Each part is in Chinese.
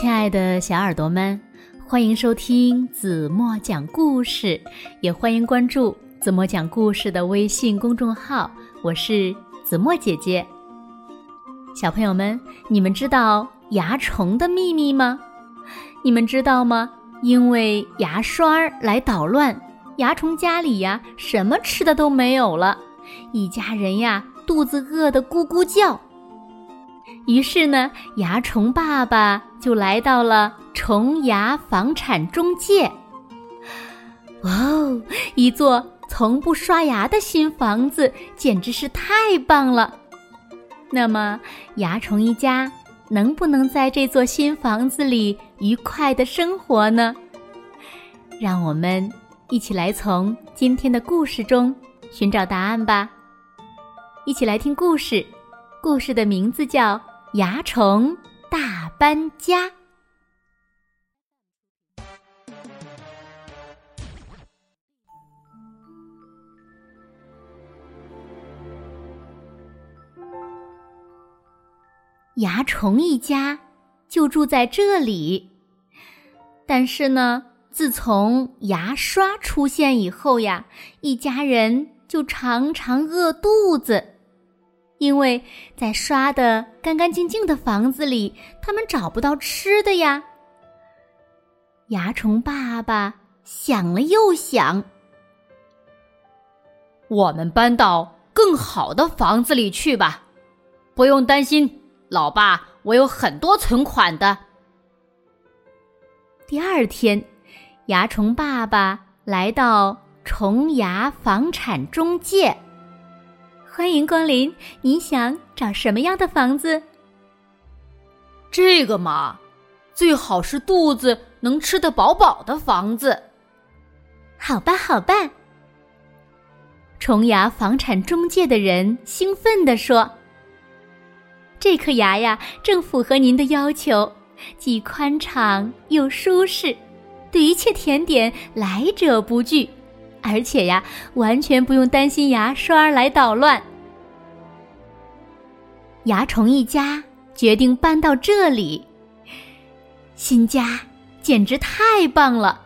亲爱的小耳朵们，欢迎收听子墨讲故事，也欢迎关注子墨讲故事的微信公众号。我是子墨姐姐。小朋友们，你们知道蚜虫的秘密吗？你们知道吗？因为牙刷来捣乱，蚜虫家里呀，什么吃的都没有了，一家人呀，肚子饿得咕咕叫。于是呢，蚜虫爸爸就来到了虫牙房产中介。哇哦，一座从不刷牙的新房子，简直是太棒了！那么，蚜虫一家能不能在这座新房子里愉快的生活呢？让我们一起来从今天的故事中寻找答案吧。一起来听故事，故事的名字叫。蚜虫大搬家。蚜虫一家就住在这里，但是呢，自从牙刷出现以后呀，一家人就常常饿肚子。因为在刷的干干净净的房子里，他们找不到吃的呀。蚜虫爸爸想了又想，我们搬到更好的房子里去吧，不用担心，老爸，我有很多存款的。第二天，蚜虫爸爸来到虫牙房产中介。欢迎光临，你想找什么样的房子？这个嘛，最好是肚子能吃得饱饱的房子。好吧，好吧。虫牙房产中介的人兴奋地说：“这颗牙呀，正符合您的要求，既宽敞又舒适，对一切甜点来者不拒。”而且呀，完全不用担心牙刷来捣乱。蚜虫一家决定搬到这里。新家简直太棒了，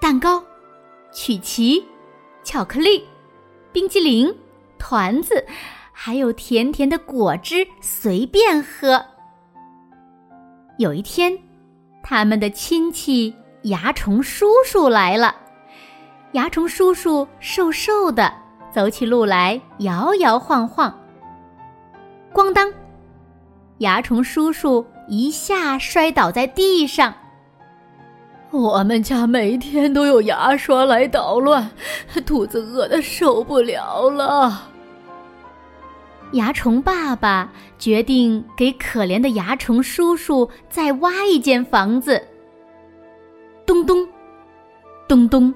蛋糕、曲奇、巧克力、冰激凌、团子，还有甜甜的果汁，随便喝。有一天，他们的亲戚蚜虫叔叔来了。蚜虫叔叔瘦瘦的，走起路来摇摇晃晃。咣当！蚜虫叔叔一下摔倒在地上。我们家每天都有牙刷来捣乱，肚子饿的受不了了。蚜虫爸爸决定给可怜的蚜虫叔叔再挖一间房子。咚咚，咚咚。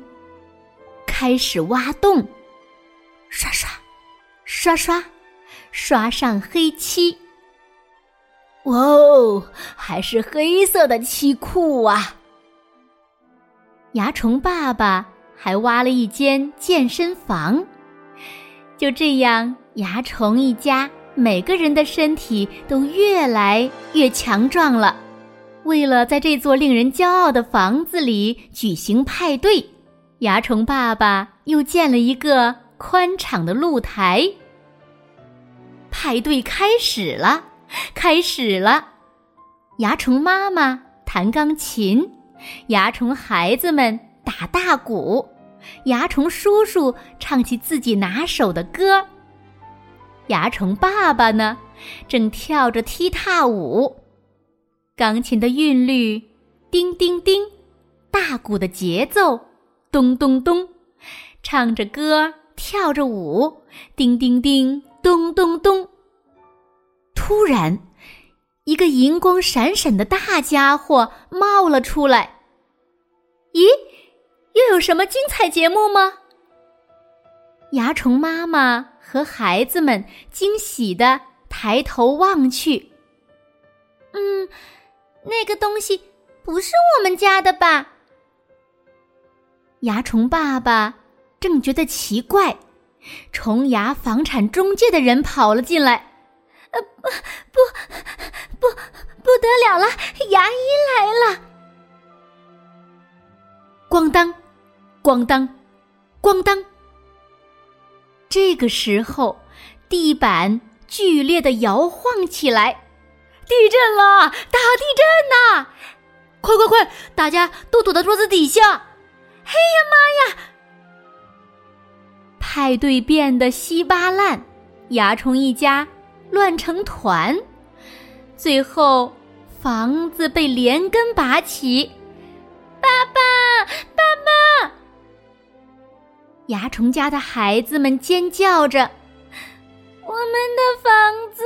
开始挖洞，刷刷，刷刷，刷上黑漆。哇哦，还是黑色的漆库啊！蚜虫爸爸还挖了一间健身房。就这样，蚜虫一家每个人的身体都越来越强壮了。为了在这座令人骄傲的房子里举行派对。蚜虫爸爸又建了一个宽敞的露台。派对开始了，开始了！蚜虫妈妈弹钢琴，蚜虫孩子们打大鼓，蚜虫叔叔唱起自己拿手的歌。蚜虫爸爸呢，正跳着踢踏舞。钢琴的韵律，叮叮叮；大鼓的节奏。咚咚咚，唱着歌，跳着舞，叮叮叮，咚咚咚。突然，一个银光闪闪的大家伙冒了出来。咦，又有什么精彩节目吗？蚜虫妈妈和孩子们惊喜的抬头望去。嗯，那个东西不是我们家的吧？蚜虫爸爸正觉得奇怪，虫牙房产中介的人跑了进来。“呃，不，不，不，不得了了，牙医来了！咣当，咣当，咣当。这个时候，地板剧烈的摇晃起来，地震了！大地震呐！快快快，大家都躲到桌子底下！哎呀妈呀！派对变得稀巴烂，蚜虫一家乱成团，最后房子被连根拔起。爸爸，爸爸！蚜虫家的孩子们尖叫着：“我们的房子！”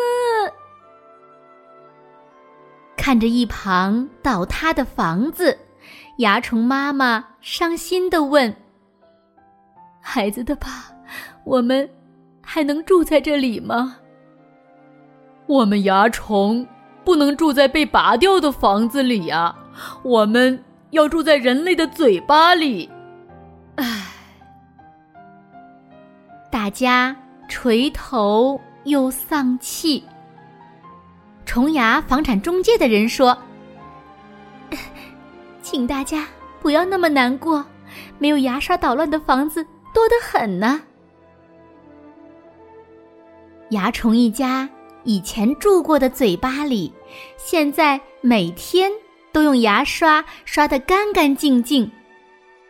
看着一旁倒塌的房子，蚜虫妈妈伤心的问：“孩子的爸，我们还能住在这里吗？”“我们蚜虫不能住在被拔掉的房子里呀，我们要住在人类的嘴巴里。”唉。大家垂头又丧气。虫牙房产中介的人说：“请大家不要那么难过，没有牙刷捣乱的房子多得很呢。”蚜虫一家以前住过的嘴巴里，现在每天都用牙刷刷得干干净净，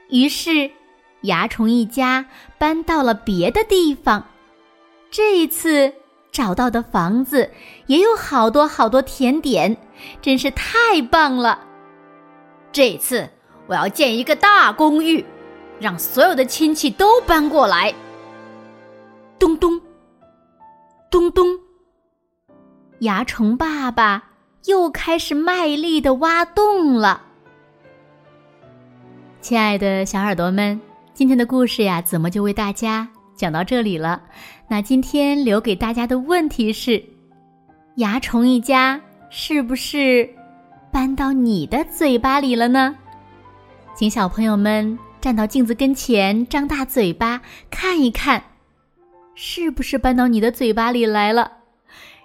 于是。蚜虫一家搬到了别的地方，这一次找到的房子也有好多好多甜点，真是太棒了！这次我要建一个大公寓，让所有的亲戚都搬过来。咚咚，咚咚，蚜虫爸爸又开始卖力的挖洞了。亲爱的小耳朵们。今天的故事呀，怎么就为大家讲到这里了？那今天留给大家的问题是：蚜虫一家是不是搬到你的嘴巴里了呢？请小朋友们站到镜子跟前，张大嘴巴看一看，是不是搬到你的嘴巴里来了？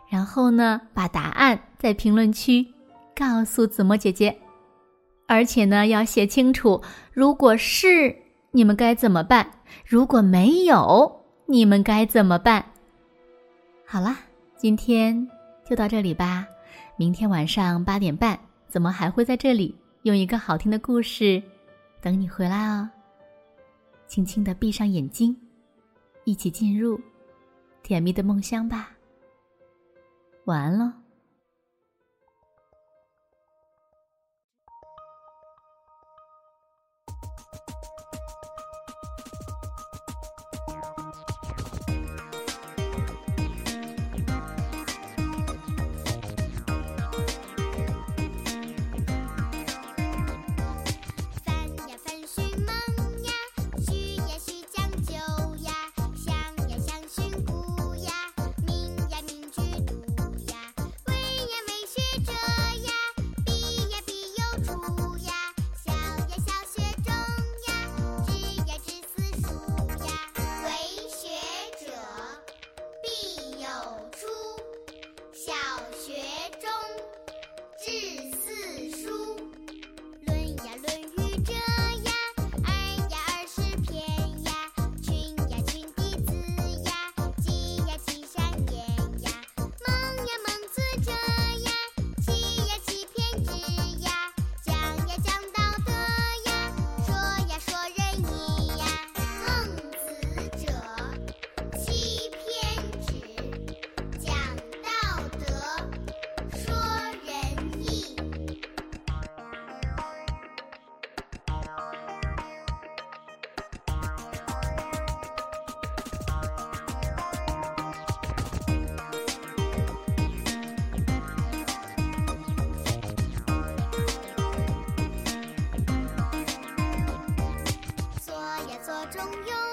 然后呢，把答案在评论区告诉子墨姐姐，而且呢，要写清楚，如果是。你们该怎么办？如果没有，你们该怎么办？好了，今天就到这里吧。明天晚上八点半，怎么还会在这里用一个好听的故事等你回来哦？轻轻的闭上眼睛，一起进入甜蜜的梦乡吧。晚安喽。中有